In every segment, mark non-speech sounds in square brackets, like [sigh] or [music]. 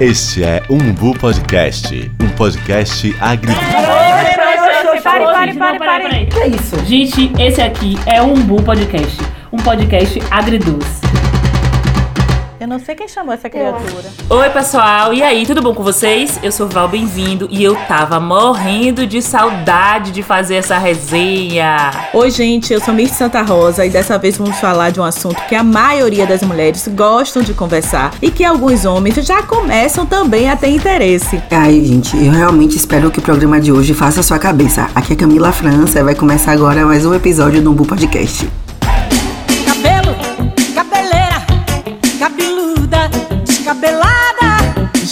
Este é Umbu Podcast, um podcast agri... Pare, pare, pare, pare. Que é isso? Gente, esse aqui é o Umbu Podcast, um podcast agridoce. Eu não sei quem chamou essa criatura. Oi, pessoal, e aí, tudo bom com vocês? Eu sou Val, bem-vindo, e eu tava morrendo de saudade de fazer essa resenha. Oi, gente, eu sou Mirth Santa Rosa e dessa vez vamos falar de um assunto que a maioria das mulheres gostam de conversar e que alguns homens já começam também a ter interesse. Ai, gente, eu realmente espero que o programa de hoje faça a sua cabeça. Aqui é Camila França e vai começar agora mais um episódio do Umbu Podcast.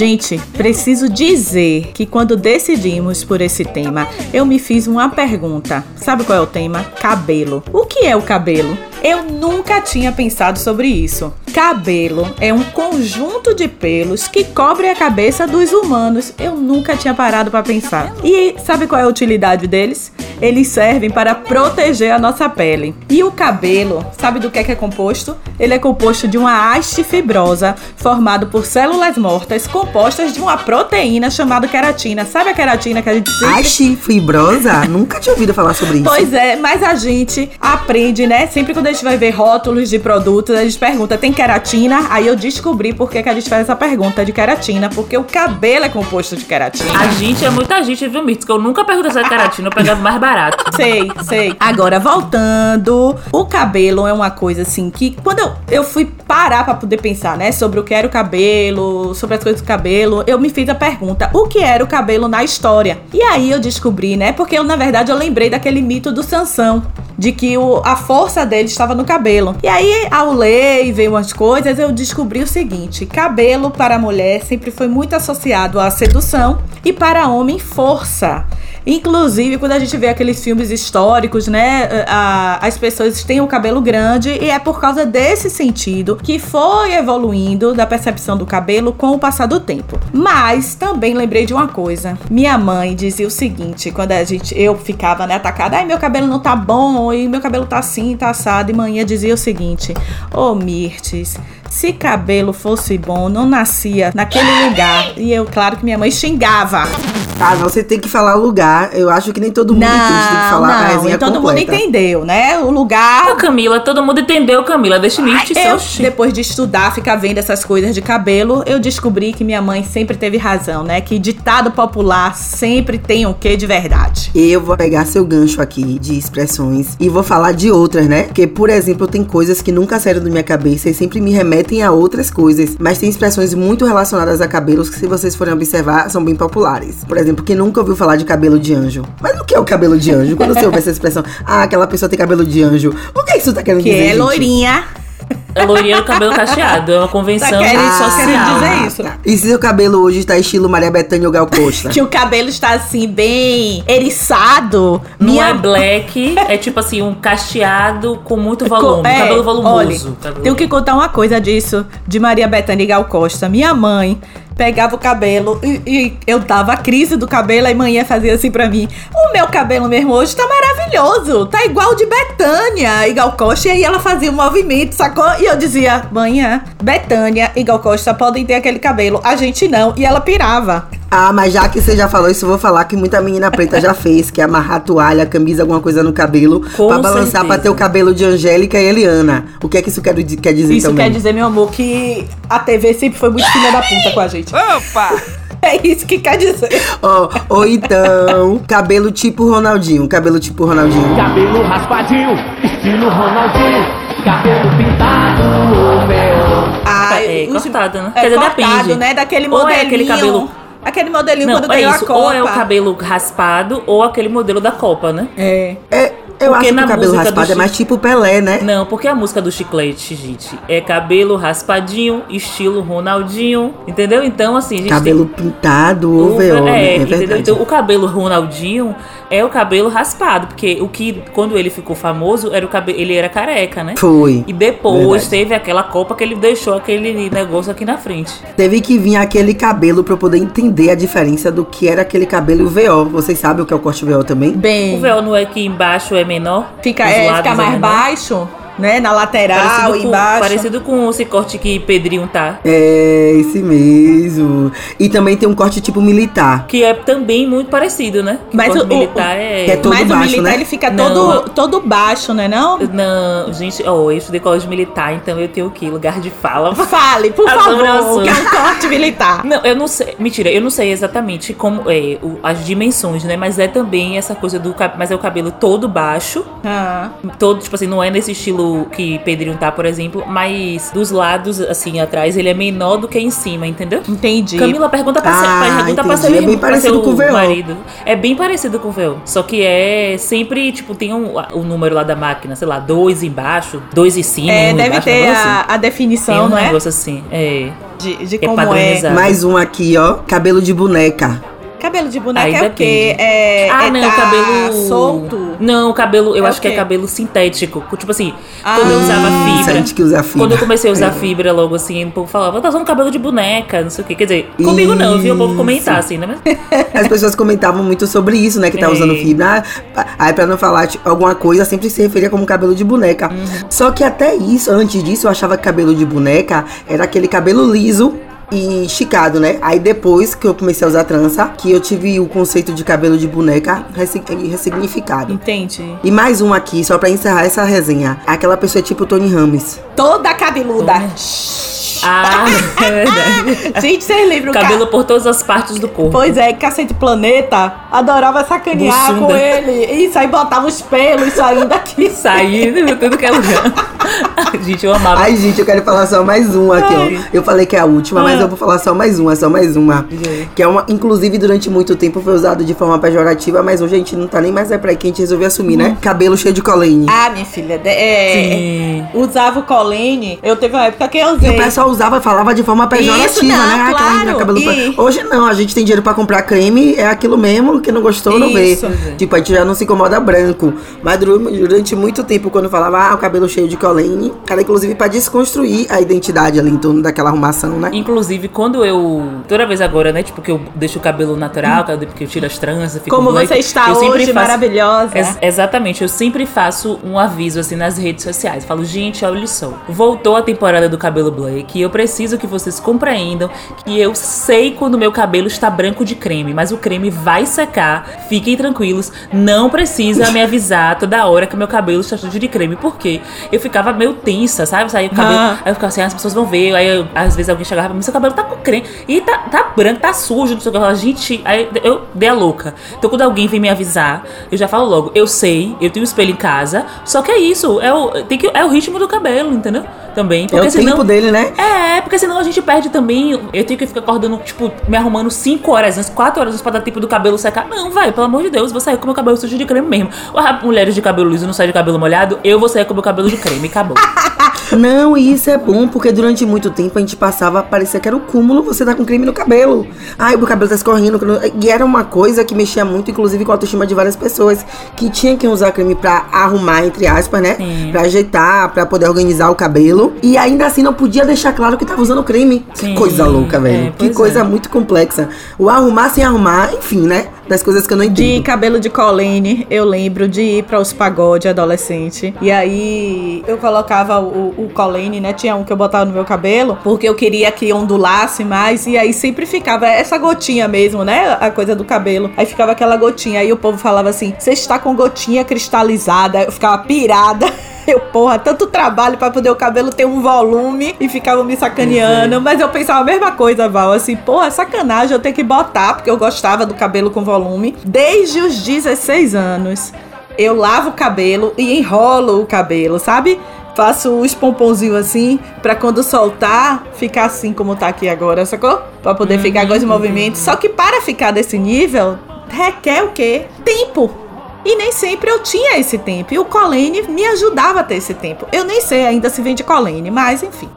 Gente, preciso dizer que quando decidimos por esse tema, eu me fiz uma pergunta. Sabe qual é o tema? Cabelo. O que é o cabelo? Eu nunca tinha pensado sobre isso. Cabelo é um conjunto de pelos que cobre a cabeça dos humanos. Eu nunca tinha parado para pensar. E sabe qual é a utilidade deles? Eles servem para proteger a nossa pele. E o cabelo, sabe do que é que é composto? Ele é composto de uma haste fibrosa formado por células mortas compostas de uma proteína chamada queratina. Sabe a queratina que a gente. Haste fibrosa? Nunca tinha ouvido falar sobre isso. Pois é, mas a gente aprende, né? Sempre quando gente vai ver rótulos de produtos, a gente pergunta, tem queratina? Aí eu descobri por que, que a gente faz essa pergunta de queratina, porque o cabelo é composto de queratina. A gente é muita gente, viu, Mirtz? Que eu nunca perguntei se é queratina, eu pegava mais barato. [laughs] Sei, sei. Agora, voltando, o cabelo é uma coisa assim que quando eu, eu fui parar pra poder pensar, né, sobre o que era o cabelo, sobre as coisas do cabelo, eu me fiz a pergunta: o que era o cabelo na história? E aí eu descobri, né, porque eu, na verdade, eu lembrei daquele mito do Sansão. De que o, a força dele estava no cabelo. E aí, ao ler e ver umas coisas, eu descobri o seguinte: cabelo para mulher sempre foi muito associado à sedução e para homem, força. Inclusive, quando a gente vê aqueles filmes históricos, né? a- as pessoas têm o cabelo grande e é por causa desse sentido que foi evoluindo da percepção do cabelo com o passar do tempo. Mas também lembrei de uma coisa. Minha mãe dizia o seguinte, quando a gente eu ficava né, atacada, ai meu cabelo não tá bom, e meu cabelo tá assim, tá assado, e manhã dizia o seguinte: "Ô Mirtes, se cabelo fosse bom, não nascia naquele lugar". E eu, claro que minha mãe xingava. Ah, você tem que falar o lugar. Eu acho que nem todo mundo entende. Tem que falar a não, resenha e todo mundo entendeu, né? O lugar. Ô, Camila, todo mundo entendeu, Camila. Deixa o Mirtz Eu, seu depois de estudar, ficar vendo essas coisas de cabelo, eu descobri que minha mãe sempre teve razão, né? Que ditado popular sempre tem o quê de verdade. Eu vou pegar seu gancho aqui de expressões e vou falar de outras, né? Porque, por exemplo, tem coisas que nunca saíram da minha cabeça e sempre me remetem a outras coisas. Mas tem expressões muito relacionadas a cabelos que, se vocês forem observar, são bem populares. Por exemplo, quem nunca ouviu falar de cabelo de anjo? Mas o que é o cabelo de anjo? Quando você ouve essa expressão, ah, aquela pessoa tem cabelo de anjo. O que isso tá querendo Que dizer? é gente? loirinha. É loirinha do cabelo cacheado. É uma convenção Tá querendo social. dizer isso. E se seu cabelo hoje tá estilo Maria Bethânia ou Gal Costa? [laughs] Que o cabelo está assim, bem eriçado. Não minha é black, é tipo assim, um cacheado com muito [laughs] volume. é, cabelo volumoso. olha, Cabelo- Tenho que contar uma coisa disso, de Maria Bethânia e Gal Costa. Minha mãe pegava o cabelo e, e eu dava a crise do cabelo, aí manhã fazia assim pra mim: O meu cabelo mesmo hoje tá maravilhoso, tá igual de Betânia e Gal Costa. E aí ela fazia um movimento, sacou? E eu dizia: Manhã, Betânia e Gal Costa podem ter aquele cabelo, a gente não. E ela pirava. Ah, mas já que você já falou isso, eu vou falar que muita menina preta já fez, que é amarrar toalha, camisa, alguma coisa no cabelo, Com pra balançar certeza. pra ter o cabelo de Angélica e Eliana. O que é que isso quer, quer dizer Isso também? quer dizer, meu amor, que a TV sempre foi muito filha da puta com a gente. Opa! [laughs] É isso que quer dizer. Ó, ou então, cabelo tipo Ronaldinho, cabelo tipo Ronaldinho. Cabelo raspadinho, estilo Ronaldinho. Cabelo pintado, o meu. Ah, É, os- cortado, né? É Quer dizer, cortado, depende. né? Daquele Ou é modelinho. aquele cabelo- Aquele modelinho Não, quando é ganhou isso. a Copa. Ou é o cabelo raspado ou aquele modelo da Copa, né? É. É, eu Porque acho que na o cabelo raspado é Chico- mais tipo Pelé, né? Não, porque a música do chiclete, gente, é cabelo raspadinho, estilo Ronaldinho, entendeu? Então, assim, Cabelo tem... pintado, o- né? É entendeu? verdade. Então, o cabelo Ronaldinho é o cabelo raspado, porque o que, quando ele ficou famoso, era o cabelo, ele era careca, né? Foi. E depois Verdade. teve aquela copa que ele deixou aquele negócio aqui na frente. Teve que vir aquele cabelo pra eu poder entender a diferença do que era aquele cabelo e o VO. Vocês sabem o que é o corte VO também? O Bem. véu não é que embaixo é menor? Fica, é, fica mais menor? baixo. Né? Na lateral, Parecido com, embaixo. parecido com esse corte que Pedrinho tá. É, esse mesmo. E também tem um corte tipo militar. Que é também muito parecido, né? Que Mas corte o- militar é. que é todo Mas o baixo, militar né? ele fica Não. todo, todo baixo, né? Não? Não, gente, ó, eu estudei colégio militar, então eu tenho o quê? Lugar de fala. [laughs] Fale, por o favor, que é um corte militar. Não, eu não sei. Mentira, eu não sei exatamente como é o- as dimensões, né? Mas é também essa coisa do cabelo. Mas é o cabelo todo baixo. Ah, Todo, tipo assim, não é nesse estilo que Pedrinho tá, por exemplo. Mas dos lados, assim, atrás, ele é menor do que em cima, entendeu? entendi. Camila, pergunta pra, Ah, seu, pergunta pra seu, É bem parecido com o véu. marido. É bem parecido com o véu. Só que é sempre, tipo, tem um, o número lá da máquina, sei lá, dois embaixo, dois em cima, É, um deve embaixo, ter um a, assim. a Tem definição, um não é? negócio assim, é. De, de É como é. padronizado. Mais um aqui, ó. Cabelo de boneca. Cabelo de boneca Aí é o quê? depende. É, ah, é não, tá cabelo. solto? Não, o cabelo, eu É acho que é cabelo sintético. Tipo assim, Ah, quando eu usava Isso, a fibra. que usa fibra. Quando eu comecei a usar fibra logo assim, o povo falava, tá usando cabelo de boneca, não sei o quê. Quer dizer, comigo não, eu vi o povo comentar assim, né? [laughs] As pessoas comentavam muito sobre isso, né? Que tá É. usando fibra. Ah, Aí, pra não falar tipo, alguma coisa, sempre se referia como cabelo de boneca. Uhum. Só que até isso, antes disso, eu achava que cabelo de boneca era aquele cabelo liso e esticado, né? Aí depois que eu comecei a usar trança, que eu tive o conceito de cabelo de boneca ressi- ressignificado. Entendi. E mais um aqui, só pra encerrar essa resenha. Aquela pessoa é tipo Tony Ramos. Toda cabeluda. Ah, [laughs] é verdade. Gente, vocês lembram o Cabelo por todas as partes do corpo. Pois é, Cacete Planeta adorava sacanear Bussunda. com ele. Isso aí botava os pelos saindo daqui. [laughs] Saindo tudo que é lugar. [laughs] Gente, eu amava. Ai, gente, eu quero falar só mais um aqui, ó. Eu falei que é a última, mas Ah. eu vou falar só mais uma, só mais uma. Que é uma, inclusive, durante muito tempo foi usado de forma pejorativa, mas hoje a gente não tá nem mais aí pra aí que a gente resolveu assumir, né? Cabelo cheio de colene. Ah, minha filha, é, Sim. usava o colene. Eu teve uma época que eu E usei. o pessoal usava, falava de forma pejorativa, Isso, não, né? Ah, aquela claro. menina cabelo E- pra- Hoje não, a gente tem dinheiro pra comprar creme, é aquilo mesmo, que não gostou, não vê. Tipo, a gente já não se incomoda branco. Mas durante muito tempo, quando falava, ah, o cabelo cheio de colene, era inclusive pra desconstruir a identidade ali em torno daquela arrumação, né? Inclusive, quando eu. Toda vez agora, né? Tipo, que eu deixo o cabelo natural, porque eu tiro as tranças, fico Como você está eu sempre hoje, faço- maravilhosa. Ex- exatamente, eu sempre faço um aviso assim nas redes sociais. Falo, gente, olha só. Voltou a temporada do cabelo black e eu preciso que vocês compreendam que eu sei quando meu cabelo está branco de creme, mas o creme vai secar. Fiquem tranquilos, não precisa me avisar toda hora que meu cabelo está sujo de creme, porque eu ficava meio tensa, sabe? Saía o cabelo, Ah. aí eu ficava assim, "Ah, as pessoas vão ver. Aí eu- às vezes alguém chegava, mas seu cabelo tá com creme e tá, tá branco, tá sujo, não sei o que. Eu falava, gente, aí eu dei a louca. Então quando alguém vem me avisar, eu já falo logo, eu sei, eu tenho um espelho em casa, só que é isso, é o, tem que, é o ritmo do cabelo, entendeu? Também. É Porque o senão. tempo dele, né? É, porque senão a gente perde também. Eu tenho que ficar acordando, tipo, me arrumando 5 horas antes, 4 horas antes pra dar tempo do cabelo secar. Não, vai, pelo amor de Deus, vou sair com meu cabelo sujo de creme mesmo. Mulheres de cabelo liso não saem de cabelo molhado, eu vou sair com meu cabelo de creme, acabou. [laughs] Não, e isso é bom, porque durante muito tempo a gente passava, parecia que era o cúmulo você tá com creme no cabelo. Ai, o cabelo tá escorrendo. E era uma coisa que mexia muito, inclusive, com a autoestima de várias pessoas. Que tinha que usar creme pra arrumar, entre aspas, né? Sim. Pra ajeitar, pra poder organizar o cabelo. E ainda assim não podia deixar claro que tava usando creme. Sim, que coisa louca, velho. é, que coisa é. muito complexa. O arrumar sem arrumar, enfim, né? Das coisas que eu não De entendo. cabelo de colene, eu lembro de ir para os pagodes adolescente. E aí eu colocava o, o colene, né? Tinha um que eu botava no meu cabelo, porque eu queria que ondulasse mais. E aí sempre ficava essa gotinha mesmo, né? A coisa do cabelo. Aí ficava aquela gotinha. Aí o povo falava assim: você está com gotinha cristalizada. Eu ficava pirada. [laughs] Eu, porra, tanto trabalho pra poder o cabelo ter um volume e ficavam me sacaneando. Mas eu pensava a mesma coisa, Val. Assim, porra, sacanagem eu ter que botar, porque eu gostava do cabelo com volume. Desde os 16 anos, eu lavo o cabelo e enrolo o cabelo, sabe? Faço os pomponzinhos assim, pra quando soltar, ficar assim como tá aqui agora, sacou? Pra poder ficar com os movimentos. Só que para ficar desse nível, requer o quê? Tempo. E nem sempre eu tinha esse tempo. E o Colene me ajudava a ter esse tempo. Eu nem sei ainda se vende Colene, mas enfim.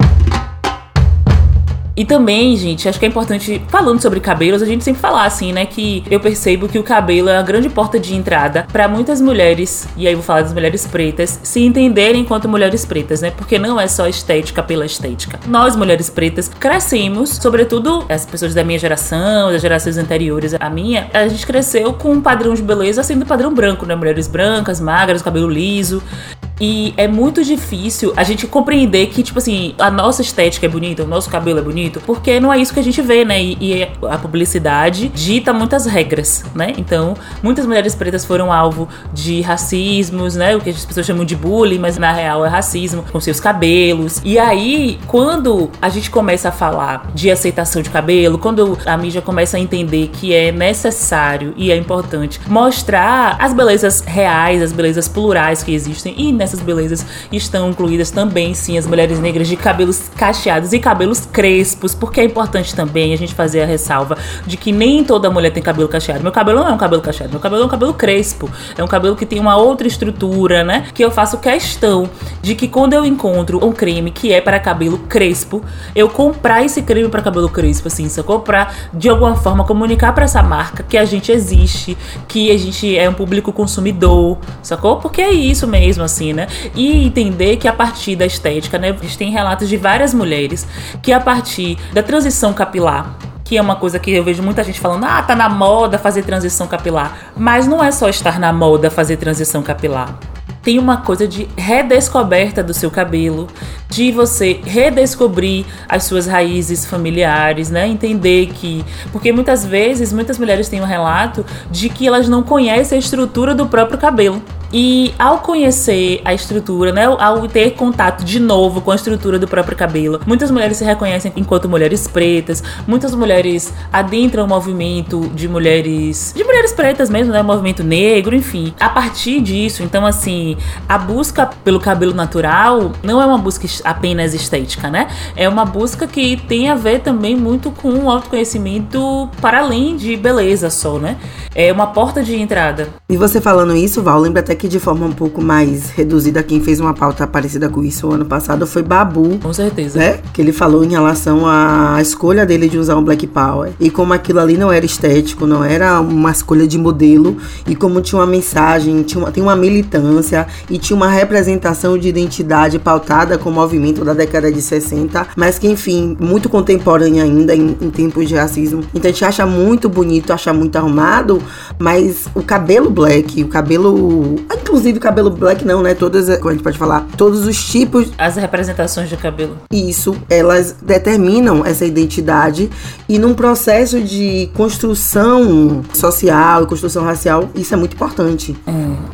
E também, gente, acho que é importante, falando sobre cabelos, a gente sempre falar assim, né? Que eu percebo que o cabelo é a grande porta de entrada pra muitas mulheres, e aí vou falar das mulheres pretas, se entenderem enquanto mulheres pretas, né? Porque não é só estética pela estética. Nós, mulheres pretas, crescemos, sobretudo as pessoas da minha geração, das gerações anteriores à minha, a gente cresceu com um padrão de beleza sendo padrão branco, né? Mulheres brancas, magras, cabelo liso. E é muito difícil a gente compreender que, tipo assim, a nossa estética é bonita, o nosso cabelo é bonito, porque não é isso que a gente vê, né? E, e a publicidade dita muitas regras, né? Então, muitas mulheres pretas foram alvo de racismos, né? O que as pessoas chamam de bullying, mas na real é racismo, com seus cabelos. E aí, quando a gente começa a falar de aceitação de cabelo, quando a mídia começa a entender que é necessário e é importante mostrar as belezas reais, as belezas plurais que existem, e nessas belezas estão incluídas também, sim, as mulheres negras de cabelos cacheados e cabelos crespos, porque é importante também a gente fazer a ressalva de que nem toda mulher tem cabelo cacheado. Meu cabelo não é um cabelo cacheado, meu cabelo é um cabelo crespo, é um cabelo que tem uma outra estrutura, né? Que eu faço questão de que quando eu encontro um creme que é para cabelo crespo, eu comprar esse creme para cabelo crespo, assim, sacou? Pra de alguma forma comunicar para essa marca que a gente existe, que a gente é um público consumidor, sacou? Porque é isso mesmo, assim, né? E entender que a partir da estética, né? A gente tem relatos de várias mulheres que a partir da transição capilar que é uma coisa que eu vejo muita gente falando, ah, tá na moda fazer transição capilar. Mas não é só estar na moda fazer transição capilar tem uma coisa de redescoberta do seu cabelo, de você redescobrir as suas raízes familiares, né? Entender que. Porque muitas vezes, muitas mulheres têm um relato de que elas não conhecem a estrutura do próprio cabelo. E ao conhecer a estrutura, né, ao ter contato de novo com a estrutura do próprio cabelo, muitas mulheres se reconhecem enquanto mulheres pretas, muitas mulheres adentram o movimento de mulheres, de mulheres pretas mesmo, né, movimento negro, enfim. A partir disso, então assim, a busca pelo cabelo natural não é uma busca apenas estética, né? É uma busca que tem a ver também muito com o autoconhecimento para além de beleza só, né? É uma porta de entrada. E você falando isso, Val, lembra até que de forma um pouco mais reduzida, quem fez uma pauta parecida com isso ano passado foi Babu. Com certeza. Né? Que ele falou em relação à escolha dele de usar um Black Power. E como aquilo ali não era estético, não era uma escolha de modelo. E como tinha uma mensagem, tinha uma, tem uma militância e tinha uma representação de identidade pautada com o movimento da década de 60. Mas que, enfim, muito contemporânea ainda em, em tempos de racismo. Então a gente acha muito bonito, acha muito arrumado. Mas o cabelo black, o cabelo Inclusive cabelo black não, né? Todas, como a gente pode falar, todos os tipos. As representações de cabelo. Isso, elas determinam essa identidade e num processo de construção social e construção racial, isso é muito importante.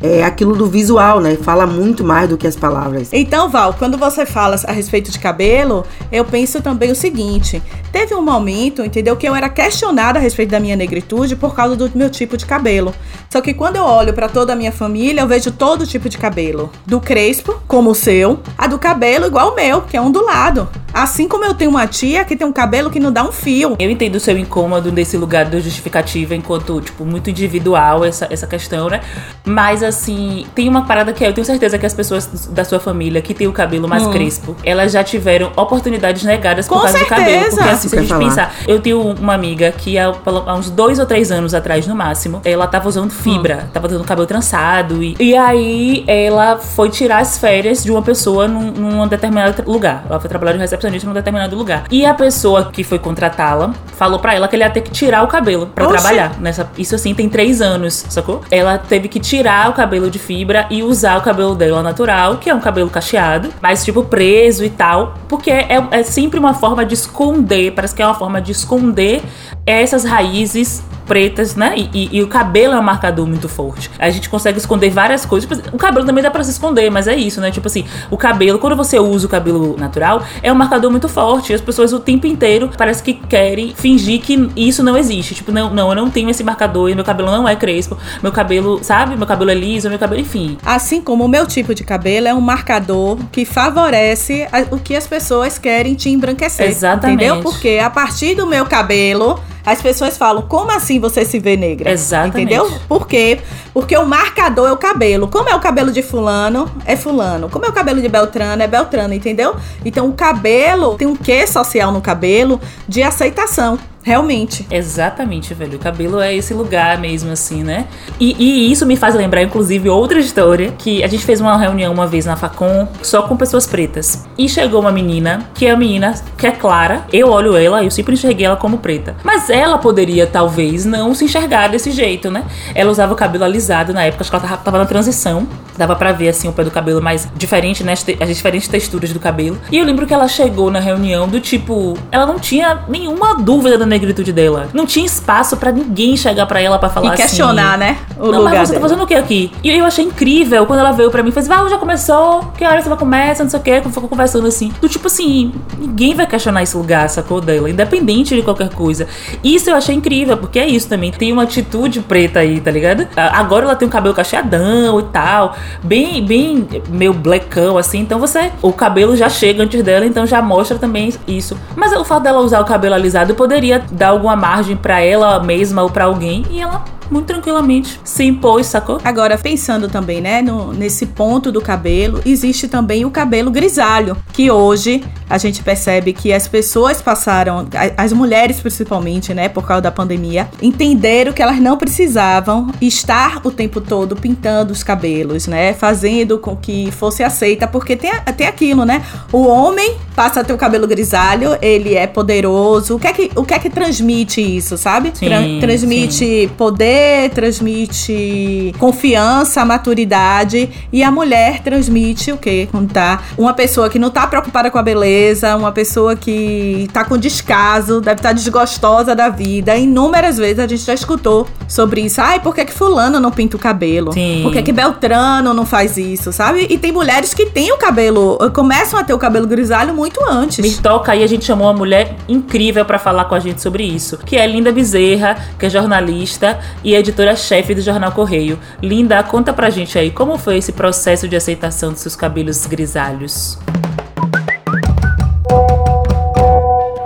É. é aquilo do visual, né? Fala muito mais do que as palavras. Então, Val, quando você fala a respeito de cabelo, eu penso também o seguinte: teve um momento, entendeu, que eu era questionada a respeito da minha negritude por causa do meu tipo de cabelo. Só que quando eu olho para toda a minha família, eu vejo todo tipo de cabelo. Do crespo, como o seu, a do cabelo igual o meu, que é ondulado. Assim como eu tenho uma tia que tem um cabelo que não dá um fio. Eu entendo o seu incômodo desse lugar da justificativa enquanto, tipo, muito individual essa, essa questão, né? Mas, assim, tem uma parada que eu tenho certeza que as pessoas da sua família que tem o cabelo mais hum. crespo, elas já tiveram oportunidades negadas por Com causa certeza. do cabelo. Porque, assim, se a gente falar. pensar, eu tenho uma amiga que há, há, uns dois ou três anos atrás, no máximo, ela tava usando fibra, hum. tava usando cabelo trançado. E, e aí ela foi tirar as férias de uma pessoa num, num determinado lugar. Ela foi trabalhar de recepcionista num determinado lugar. E a pessoa que foi contratá-la falou para ela que ele ia ter que tirar o cabelo para trabalhar. Nessa, isso assim tem três anos, sacou? Ela teve que tirar o cabelo de fibra e usar o cabelo dela natural, que é um cabelo cacheado, mas tipo preso e tal, porque é, é sempre uma forma de esconder, parece que é uma forma de esconder essas raízes pretas, né? E, e, e, o cabelo é um marcador muito forte. A gente consegue esconder várias coisas. Tipo, o cabelo também dá pra se esconder, mas é isso, né? Tipo assim, o cabelo, quando você usa o cabelo natural, é um marcador muito forte. E as pessoas o tempo inteiro parece que querem fingir que isso não existe. Tipo, não, não, eu não tenho esse marcador e meu cabelo não é crespo. Meu cabelo, sabe? Meu cabelo é liso, meu cabelo, enfim. Assim como o meu tipo de cabelo é um marcador que favorece o que as pessoas querem te embranquecer. Exatamente. Entendeu? Porque a partir do meu cabelo as pessoas falam, como assim você se vê negra? Exatamente. Entendeu? Por quê? Porque o marcador é o cabelo. Como é o cabelo de fulano, é fulano. Como é o cabelo de Beltrano, é Beltrano, entendeu? Então o cabelo tem um quê social no cabelo de aceitação. Realmente. Exatamente, velho. O cabelo é esse lugar mesmo, assim, né? E, e, isso me faz lembrar, inclusive, outra história. Que a gente fez uma reunião uma vez na Facom, só com pessoas pretas. E chegou uma menina, que é a menina que é clara. Eu olho ela, eu sempre enxerguei ela como preta. Mas ela poderia, talvez, não se enxergar desse jeito, né? Ela usava o cabelo alisado na época, acho que ela tava, na transição Dava pra ver, assim, o pé do cabelo mais diferente, né? As, te- as diferentes texturas do cabelo. E eu lembro que ela chegou na reunião do tipo. Ela não tinha nenhuma dúvida da negritude dela. Não tinha espaço pra ninguém chegar pra ela pra falar E questionar, assim. né? O não, lugar mas você tá dela. fazendo o que aqui? E eu achei incrível quando ela veio pra mim e fez, vai, já começou? Que hora você vai começar? Não sei o que. Ficou conversando assim. Do tipo assim, ninguém vai questionar esse lugar, sacou dela, independente de qualquer coisa. Isso eu achei incrível, porque é isso também. Tem uma atitude preta aí, tá ligado? Ah, Agora ela tem um cabelo cacheadão e tal. Bem, bem meio blackão, assim. Então você. O cabelo já chega antes dela, então já mostra também isso. Mas o fato dela usar o cabelo alisado poderia dar alguma margem pra ela mesma ou pra alguém. E ela, muito tranquilamente, se impôs, sacou? Agora, pensando também, né, no- nesse ponto do cabelo, existe também o cabelo grisalho, que hoje a gente percebe que as pessoas passaram, as mulheres principalmente, né, por causa da pandemia, entenderam que elas não precisavam estar o tempo todo pintando os cabelos, né, fazendo com que fosse aceita, porque tem, tem aquilo, né, o homem passa a ter o cabelo grisalho, ele é poderoso, o que é que, o que, é que transmite isso, sabe? Sim, Tran- transmite poder, transmite confiança, maturidade. E a mulher transmite o quê? Quando tá uma pessoa que não tá preocupada com a beleza, uma pessoa que tá com descaso, deve estar desgostosa da vida. Inúmeras vezes a gente já escutou sobre isso. Ai, por que, que fulano não pinta o cabelo? Sim. Por que, que Beltrano não faz isso, sabe? E tem mulheres que têm o cabelo, começam a ter o cabelo grisalho muito antes. Me toca aí, a gente chamou uma mulher incrível pra falar com a gente sobre isso, que é Linda Bezerra, que é jornalista e editora-chefe do Jornal Correio. Linda, conta pra gente aí como foi esse processo de aceitação dos seus cabelos grisalhos.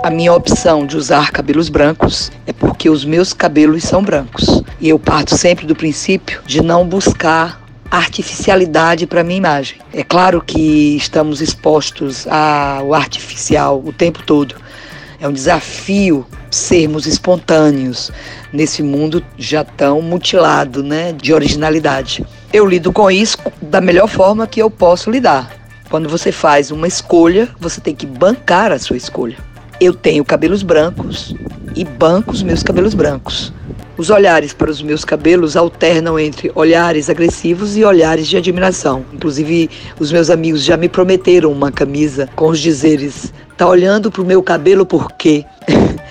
A minha opção de usar cabelos brancos é porque os meus cabelos são brancos. E eu parto sempre do princípio de não buscar artificialidade para minha imagem. É claro que estamos expostos ao artificial o tempo todo. É um desafio sermos espontâneos nesse mundo já tão mutilado, né, de originalidade. Eu lido com isso da melhor forma que eu posso lidar. Quando você faz uma escolha, você tem que bancar a sua escolha. Eu tenho cabelos brancos e banco os meus cabelos brancos. Os olhares para os meus cabelos alternam entre olhares agressivos e olhares de admiração. Inclusive, os meus amigos já me prometeram uma camisa com os dizeres: tá olhando pro meu cabelo por quê? [laughs]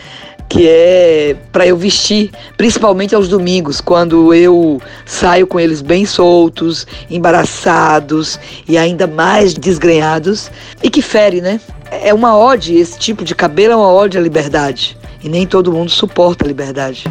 que é para eu vestir, principalmente aos domingos, quando eu saio com eles bem soltos, embaraçados e ainda mais desgrenhados, e que fere, né? É uma ode, esse tipo de cabelo é uma ode à liberdade, e nem todo mundo suporta a liberdade.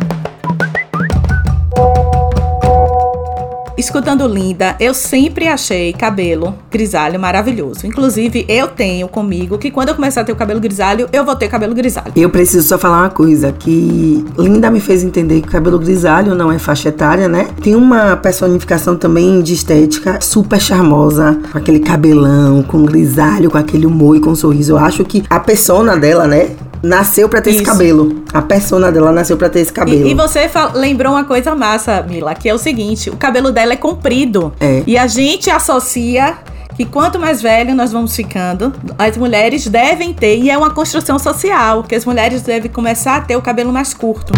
Escutando Linda, eu sempre achei cabelo grisalho maravilhoso. Inclusive, eu tenho comigo que quando eu começar a ter o cabelo grisalho, eu vou ter cabelo grisalho. Eu preciso só falar uma coisa, que Linda me fez entender que o cabelo grisalho não é faixa etária, né? Tem uma personificação também de estética super charmosa, com aquele cabelão, com grisalho, com aquele humor e com um sorriso. Eu acho que a persona dela, né? Nasceu pra ter esse Isso. cabelo. A persona dela nasceu pra ter esse cabelo. E, e você lembrou uma coisa massa, Mila, que é o seguinte: o cabelo dela é comprido. É. E a gente associa que quanto mais velho nós vamos ficando, as mulheres devem ter, e é uma construção social, que as mulheres devem começar a ter o cabelo mais curto.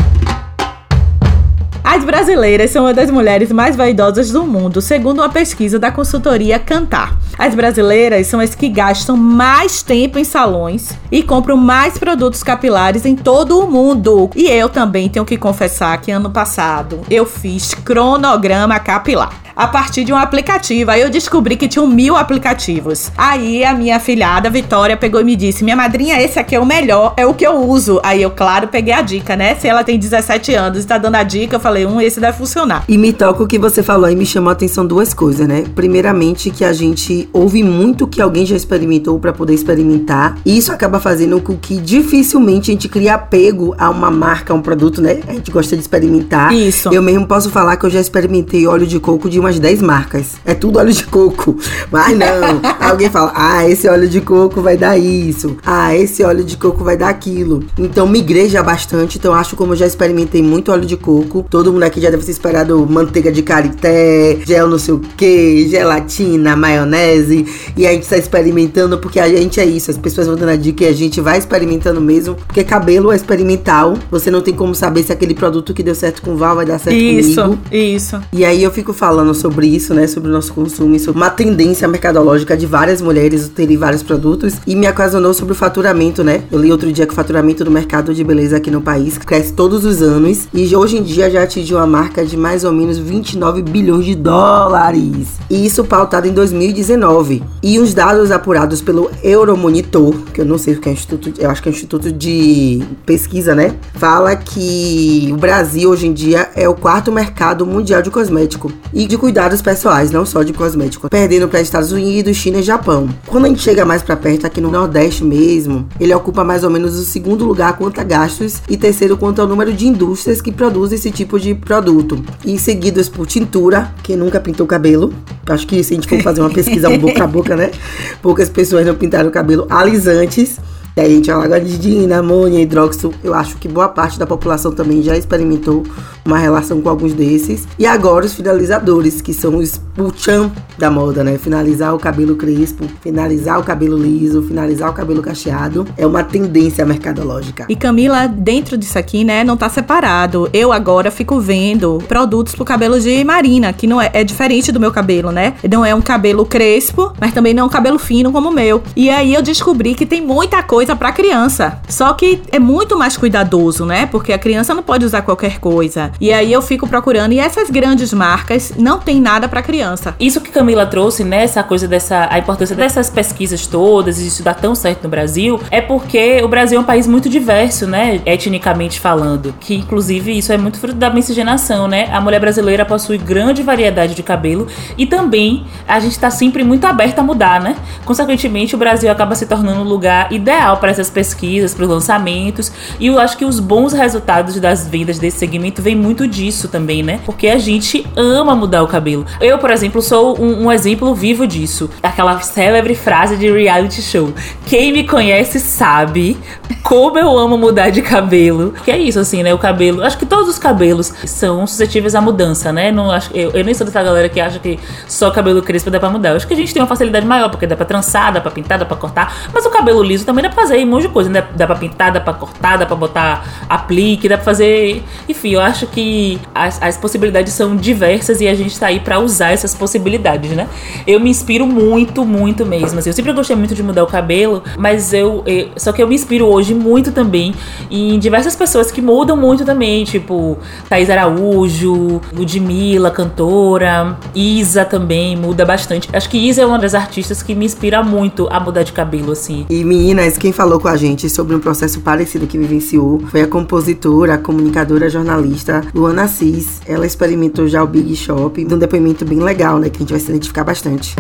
As brasileiras são uma das mulheres mais vaidosas do mundo, segundo uma pesquisa da consultoria Cantar. As brasileiras são as que gastam mais tempo em salões e compram mais produtos capilares em todo o mundo. E eu também tenho que confessar que ano passado eu fiz cronograma capilar. A partir de um aplicativo. Aí eu descobri que tinham mil aplicativos. Aí a minha filhada, Vitória, pegou e me disse: Minha madrinha, esse aqui é o melhor, é o que eu uso. Aí eu, claro, peguei a dica, né? Se ela tem 17 anos e tá dando a dica, eu falei: um, esse deve funcionar. E me toca o que você falou e me chamou a atenção duas coisas, né? Primeiramente, que a gente ouve muito que alguém já experimentou pra poder experimentar. E isso acaba fazendo com que dificilmente a gente crie apego a uma marca, a um produto, né? A gente gosta de experimentar. Isso. Eu mesmo posso falar que eu já experimentei óleo de coco de umas 10 marcas. É tudo óleo de coco. Mas não. Alguém fala, ah, esse óleo de coco vai dar isso. Ah, esse óleo de coco vai dar aquilo. Então migrei já bastante. Então acho como eu já experimentei muito óleo de coco. Todo mundo aqui já deve ter esperado manteiga de carité, gel não sei o que, gelatina, maionese. E a gente tá experimentando porque a gente é isso. As pessoas vão dando a dica e a gente vai experimentando mesmo. Porque cabelo é experimental. Você não tem como saber se aquele produto que deu certo com o Val vai dar certo Isso, comigo. isso. E aí eu fico falando sobre isso, né? Sobre o nosso consumo sobre uma tendência mercadológica de várias mulheres terem vários produtos e me ocasionou sobre o faturamento, né? Eu li outro dia que o faturamento do mercado de beleza aqui no país cresce todos os anos e hoje em dia já atingiu uma marca de mais ou menos 29 bilhões de dólares. E isso pautado em 2019. E os dados apurados pelo Euromonitor, que eu não sei o que é instituto, eu acho que é instituto de pesquisa, né? Fala que o Brasil hoje em dia é o quarto mercado mundial de cosmético e de cuidados pessoais, não só de cosmético, perdendo para Estados Unidos, China e Japão. Quando a gente chega mais para perto, aqui no Nordeste mesmo, ele ocupa mais ou menos o segundo lugar quanto a gastos e terceiro quanto ao número de indústrias que produzem esse tipo de produto. E seguidos por tintura, quem nunca pintou o cabelo. Acho que se a gente for fazer uma pesquisa um boca a boca, né? [laughs] Poucas pessoas não pintaram o cabelo alisantes. E aí a gente fala agora de dina, amônia, hidróxido. Eu acho que boa parte da população também já experimentou uma relação com alguns desses. E agora os finalizadores, que são os o tchan da moda, né? Finalizar o cabelo crespo, finalizar o cabelo liso, finalizar o cabelo cacheado. É uma tendência mercadológica. E Camila, dentro disso aqui, né, não tá separado. Eu agora fico vendo produtos pro cabelo de Marina, que não é, é diferente do meu cabelo, né? Não é um cabelo crespo, mas também não é um cabelo fino como o meu. E aí eu descobri que tem muita coisa para criança. Só que é muito mais cuidadoso, né? Porque a criança não pode usar qualquer coisa. E aí eu fico procurando e essas grandes marcas não tem nada para criança. Isso que Camila trouxe, né, essa coisa dessa a importância dessas pesquisas todas e isso dá tão certo no Brasil, é porque o Brasil é um país muito diverso, né, etnicamente falando, que inclusive isso é muito fruto da miscigenação, né? A mulher brasileira possui grande variedade de cabelo e também a gente tá sempre muito aberta a mudar, né? Consequentemente, o Brasil acaba se tornando um lugar ideal para essas pesquisas, para os lançamentos, e eu acho que os bons resultados das vendas desse segmento vem muito disso também, né? Porque a gente ama mudar o cabelo. Eu, por exemplo, sou um, um exemplo vivo disso. Aquela célebre frase de reality show. Quem me conhece sabe como eu amo mudar de cabelo. Que é isso, assim, né? O cabelo. Acho que todos os cabelos são suscetíveis à mudança, né? Não, acho, eu, eu nem sou dessa galera que acha que só cabelo crespo dá pra mudar. Eu acho que a gente tem uma facilidade maior, porque dá pra trançar, dá pra pintar, dá pra cortar. Mas o cabelo liso também dá pra fazer um monte de coisa. Né? Dá pra pintar, dá pra cortar, dá pra botar aplique, dá pra fazer. Enfim, eu acho que as, as possibilidades são diversas e a gente tá aí pra usar essas possibilidades, né? Eu me inspiro muito, muito mesmo. Assim, eu sempre gostei muito de mudar o cabelo, mas eu, eu. Só que eu me inspiro hoje muito também em diversas pessoas que mudam muito também, tipo Thaís Araújo, Ludmilla, cantora, Isa também muda bastante. Acho que Isa é uma das artistas que me inspira muito a mudar de cabelo, assim. E meninas, quem falou com a gente sobre um processo parecido que vivenciou foi a compositora, a comunicadora, a jornalista Luana Assis. Ela experimentou já o Big Shop, de um depoimento bem legal, né, que a gente vai se identificar bastante.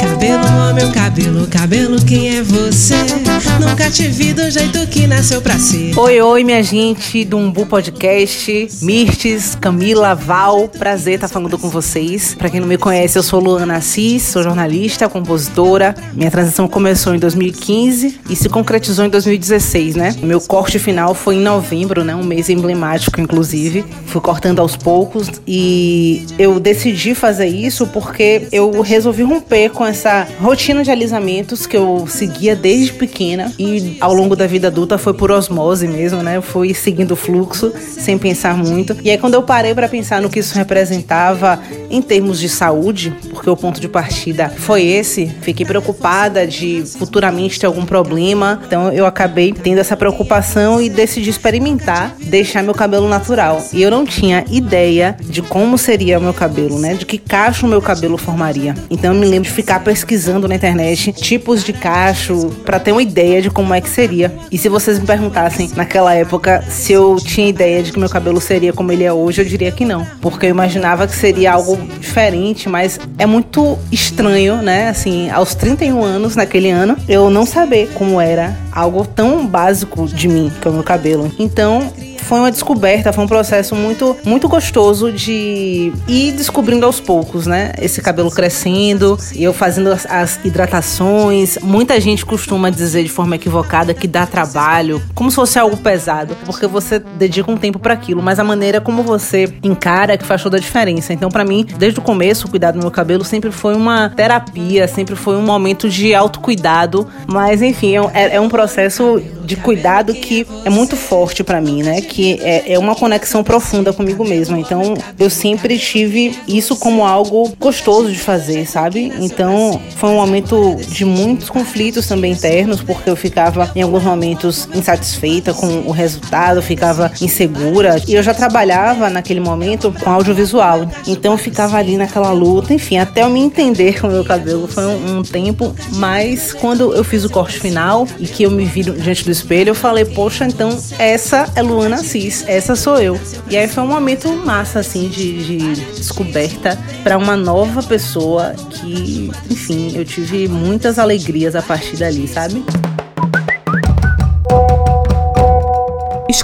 Cabelo, meu cabelo, cabelo, quem é você? Nunca te vi do jeito que nasceu pra ser. Oi, oi, minha gente do Umbu Podcast, Mirtes, Camila, Val, prazer estar falando com vocês. Pra quem não me conhece, eu sou Luana Assis, sou jornalista, compositora. Minha transição começou em 2015 e se concretizou em 2016, né? Meu corte final foi em novembro, né? Um mês emblemático, inclusive. Fui cortando aos poucos e eu decidi fazer isso porque eu resolvi romper com essa rotina de alisamentos que eu seguia desde pequena e ao longo da vida adulta foi por osmose mesmo, né? Eu fui seguindo o fluxo sem pensar muito. E aí quando eu parei para pensar no que isso representava em termos de saúde, porque o ponto de partida foi esse, fiquei preocupada de futuramente ter algum problema. Então eu acabei tendo essa preocupação e decidi experimentar deixar meu cabelo natural. E eu não tinha ideia de como seria o meu cabelo, né? De que cacho o meu cabelo formaria. Então eu me lembro de ficar pesquisando na internet tipos de cacho para ter uma ideia de como é que seria. E se vocês me perguntassem naquela época se eu tinha ideia de que meu cabelo seria como ele é hoje, eu diria que não, porque eu imaginava que seria algo diferente, mas é muito estranho, né? Assim, aos 31 anos naquele ano, eu não saber como era algo tão básico de mim, que é o meu cabelo. Então, foi uma descoberta, foi um processo muito, muito gostoso de ir descobrindo aos poucos, né? Esse cabelo crescendo, eu fazendo as, as, hidratações. Muita gente costuma dizer de forma equivocada que dá trabalho, como se fosse algo pesado, porque você dedica um tempo para aquilo, mas a maneira como você encara é que faz toda a diferença. Então, para mim, desde o começo, o cuidado do meu cabelo sempre foi uma terapia, sempre foi um momento de autocuidado, mas enfim, é, é um processo de cuidado que é muito forte para mim, né? Que é, é uma conexão profunda comigo mesma. Então, eu sempre tive isso como algo gostoso de fazer, sabe? Então, foi um momento de muitos conflitos também internos, porque eu ficava em alguns momentos insatisfeita com o resultado, ficava insegura. E eu já trabalhava naquele momento com audiovisual. Então, eu ficava ali naquela luta, enfim, até eu me entender com o meu cabelo. Foi um, um tempo, mas quando eu fiz o corte final e que eu me vi diante do espelho, eu falei, poxa, então essa é Luana Assis, essa sou eu. E aí foi um momento massa, assim, de, de descoberta para uma nova pessoa que, enfim, eu tive muitas alegrias a partir dali, sabe?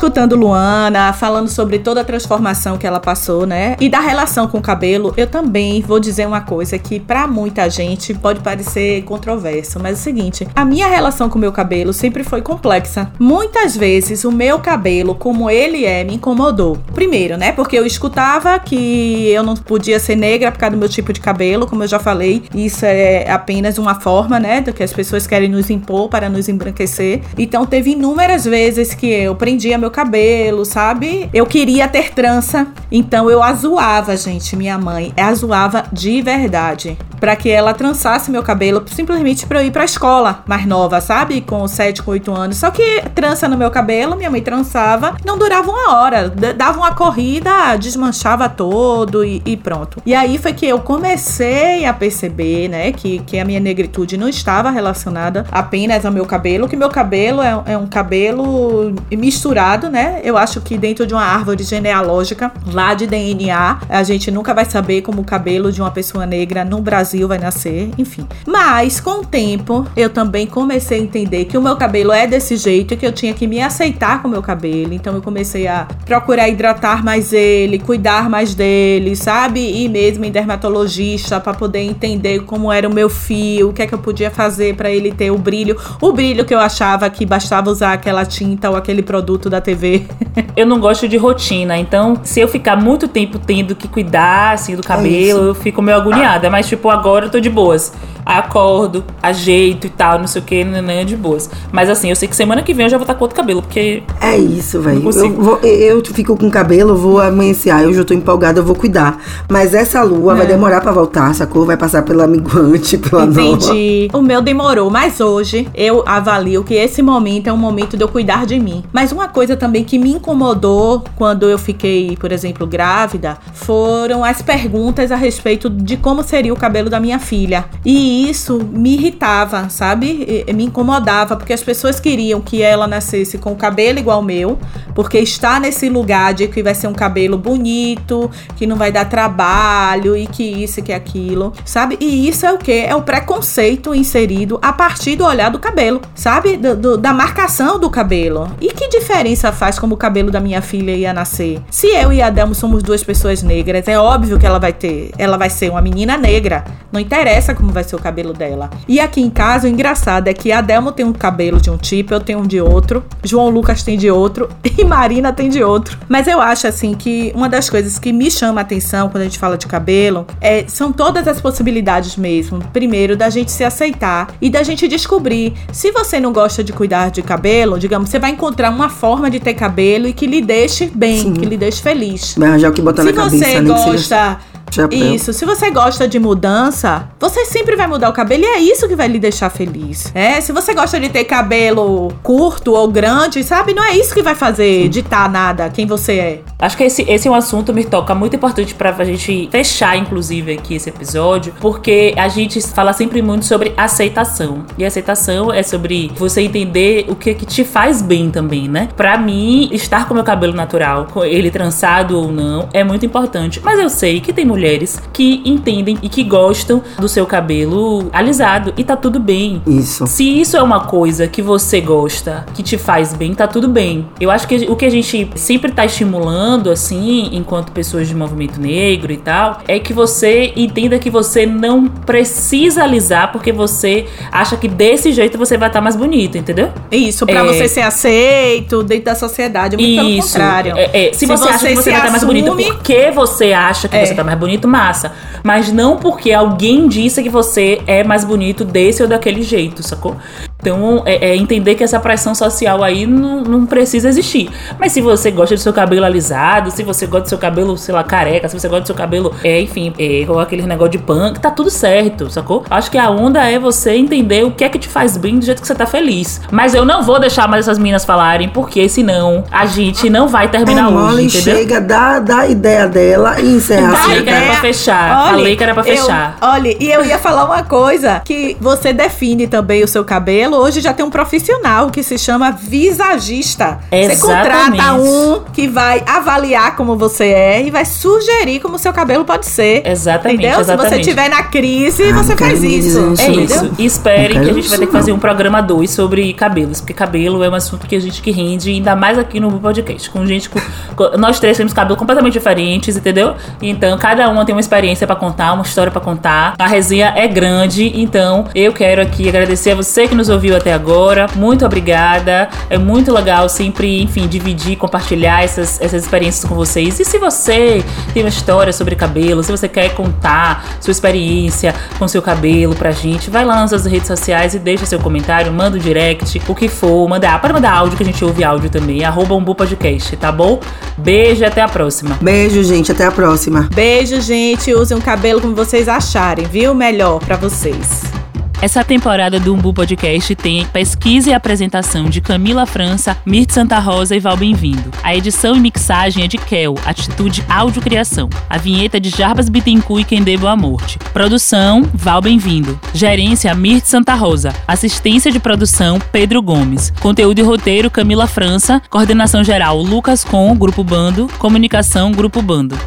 Escutando Luana, falando sobre toda a transformação que ela passou, né? E da relação com o cabelo, eu também vou dizer uma coisa que para muita gente pode parecer controverso, mas é o seguinte, a minha relação com o meu cabelo sempre foi complexa. Muitas vezes o meu cabelo, como ele é, me incomodou. Primeiro, né? Porque eu escutava que eu não podia ser negra por causa do meu tipo de cabelo, como eu já falei, isso é apenas uma forma, né, do que as pessoas querem nos impor para nos embranquecer. Então teve inúmeras vezes que eu prendia meu cabelo, sabe? Eu queria ter trança, então eu azuava, gente. Minha mãe azuava de verdade para que ela trançasse meu cabelo simplesmente para eu ir para a escola mais nova, sabe? Com 7, com 8 anos. Só que trança no meu cabelo, minha mãe trançava, não durava uma hora, dava uma corrida, desmanchava todo e, e, pronto. E aí foi que eu comecei a perceber, né, que, que a minha negritude não estava relacionada apenas ao meu cabelo, que meu cabelo é, é um cabelo misturado, né? Eu acho que dentro de uma árvore genealógica, lá de DNA, a gente nunca vai saber como o cabelo de uma pessoa negra no Brasil vai nascer, enfim. Mas com o tempo, eu também comecei a entender que o meu cabelo é desse jeito e que eu tinha que me aceitar com o meu cabelo. Então eu comecei a procurar hidratar mais ele, cuidar mais dele, sabe? E mesmo em dermatologista para poder entender como era o meu fio, o que é que eu podia fazer para ele ter o brilho, o brilho que eu achava que bastava usar aquela tinta ou aquele produto da TV. [laughs] eu não gosto de rotina, então se eu ficar muito tempo tendo que cuidar assim do cabelo, é eu fico meio agoniada, mas tipo agora eu tô de boas. Aí acordo, ajeito e tal, não sei o que, é de boas. Mas assim, eu sei que semana que vem eu já vou estar com outro cabelo, porque. É isso, velho. Eu, eu fico com cabelo, vou amanhecer, aí hoje eu tô empolgada, eu vou cuidar. Mas essa lua é. vai demorar pra voltar, sacou? Vai passar pela minguante, [laughs] pela Entendi. Nova. O meu demorou, mas hoje eu avalio que esse momento é um momento de eu cuidar de mim. Mas uma coisa também que me incomodou quando eu fiquei, por exemplo, grávida, foram as perguntas a respeito de como seria o cabelo da minha filha. E isso me irritava, sabe? E, me incomodava, porque as pessoas queriam que ela nascesse com o cabelo igual ao meu, porque está nesse lugar de que vai ser um cabelo bonito, que não vai dar trabalho e que isso e que aquilo, sabe? E isso é o que? É o preconceito inserido a partir do olhar do cabelo, sabe? Do, do, da marcação do cabelo. E que diferença faz como o cabelo da minha filha ia nascer? Se eu e a Adelmo somos duas pessoas negras, é óbvio que ela vai ter, ela vai ser uma menina negra. Não interessa como vai ser o cabelo dela. E aqui em casa, o engraçado é que a Delmo tem um cabelo de um tipo, eu tenho um de outro, João Lucas tem de outro [laughs] e Marina tem de outro. Mas eu acho assim que uma das coisas que me chama a atenção quando a gente fala de cabelo é, são todas as possibilidades mesmo. Primeiro, da gente se aceitar e da gente descobrir. Se você não gosta de cuidar de cabelo, digamos, você vai encontrar uma forma de ter cabelo e que lhe deixe bem, Sim. que lhe deixe feliz. Vai arranjar o que botar se na cabeça. Se você gosta Chapéu. Isso. Se você gosta de mudança, você sempre vai mudar o cabelo e é isso que vai lhe deixar feliz. É, se você gosta de ter cabelo curto ou grande, sabe? Não é isso que vai fazer ditar nada quem você é. Acho que esse, esse é um assunto, me toca, muito importante pra gente fechar, inclusive, aqui esse episódio, porque a gente fala sempre muito sobre aceitação. E aceitação é sobre você entender o que, que te faz bem também, né? Pra mim, estar com meu cabelo natural, com ele trançado ou não, é muito importante. Mas eu sei que tem mulheres que entendem e que gostam do seu cabelo alisado e tá tudo bem. Isso. Se isso é uma coisa que você gosta, que te faz bem, tá tudo bem. Eu acho que o que a gente sempre tá estimulando, assim, enquanto pessoas de movimento negro e tal, é que você entenda que você não precisa alisar porque você acha que desse jeito você vai estar mais bonito, entendeu? Isso, pra é... você ser aceito dentro da sociedade, muito isso. pelo contrário. É, é. Se, se, você, você acha que você vai estar mais bonito porque você acha que é. você tá mais bonito, massa. Mas não porque alguém disse que você é mais bonito desse ou daquele jeito, sacou? Então, é, é entender que essa pressão social aí não, não precisa existir. Mas se você gosta do seu cabelo alisado, se você gosta do seu cabelo, sei lá, careca, se você gosta do seu cabelo, é, enfim, é, ou aquele negócio de punk, tá tudo certo, sacou? Acho que a onda é você entender o que é que te faz bem do jeito que você tá feliz. Mas eu não vou deixar mais essas meninas falarem, porque senão a gente não vai terminar a hoje, Molly entendeu? chega, dá, dá a ideia dela e encerra assim. Falei que era pra fechar. Falei que era pra eu- fechar. olha, e eu ia falar uma coisa: que você define também o seu cabelo. Hoje já tem um profissional que se chama visagista. Você Exatamente. contrata um que vai avaliar como você é e vai sugerir como o seu cabelo pode ser. Exatamente, Entendeu? Se você exatamente. estiver na crise, Ah, você faz isso. É isso. E esperem Não que a gente vai ter que fazer não. um programa 2 sobre cabelos, porque cabelo é um assunto que a gente que rende, ainda mais aqui no podcast. Com gente com, com- Nós três temos cabelo completamente diferentes, entendeu? Então, cada uma tem uma experiência pra contar, uma história pra contar. A resenha é grande, então eu quero aqui agradecer a você que nos ouviu até agora. Muito obrigada. É muito legal sempre, enfim, dividir, compartilhar essas, essas experiências com vocês. E se você tem uma história sobre cabelo, se você quer contar sua experiência com seu cabelo pra gente, vai lá nas nossas redes sociais e deixa seu comentário, manda um direct, o que for, manda, pode mandar áudio que a gente ouve áudio também, arroba Umbu Podcast, tá bom? Beijo e até a próxima. Beijo, gente. Até a próxima. Beijo, gente. Usem um cabelo como vocês acharem, viu? Melhor pra vocês. Essa temporada do Umbu Podcast tem pesquisa e apresentação de Camila França, Mirth Santa Rosa e Val Bem-vindo. A edição e mixagem é de Kel, Atitude Áudio Criação. A vinheta é de Jarbas Bittencourt e Quem Dê Boa Morte. Produção, Val Bem-vindo. Gerência, Mirth Santa Rosa. Assistência de produção, Pedro Gomes. Conteúdo e roteiro, Camila França. Coordenação geral, Lucas Com, Grupo Bando. Comunicação, Grupo Bando.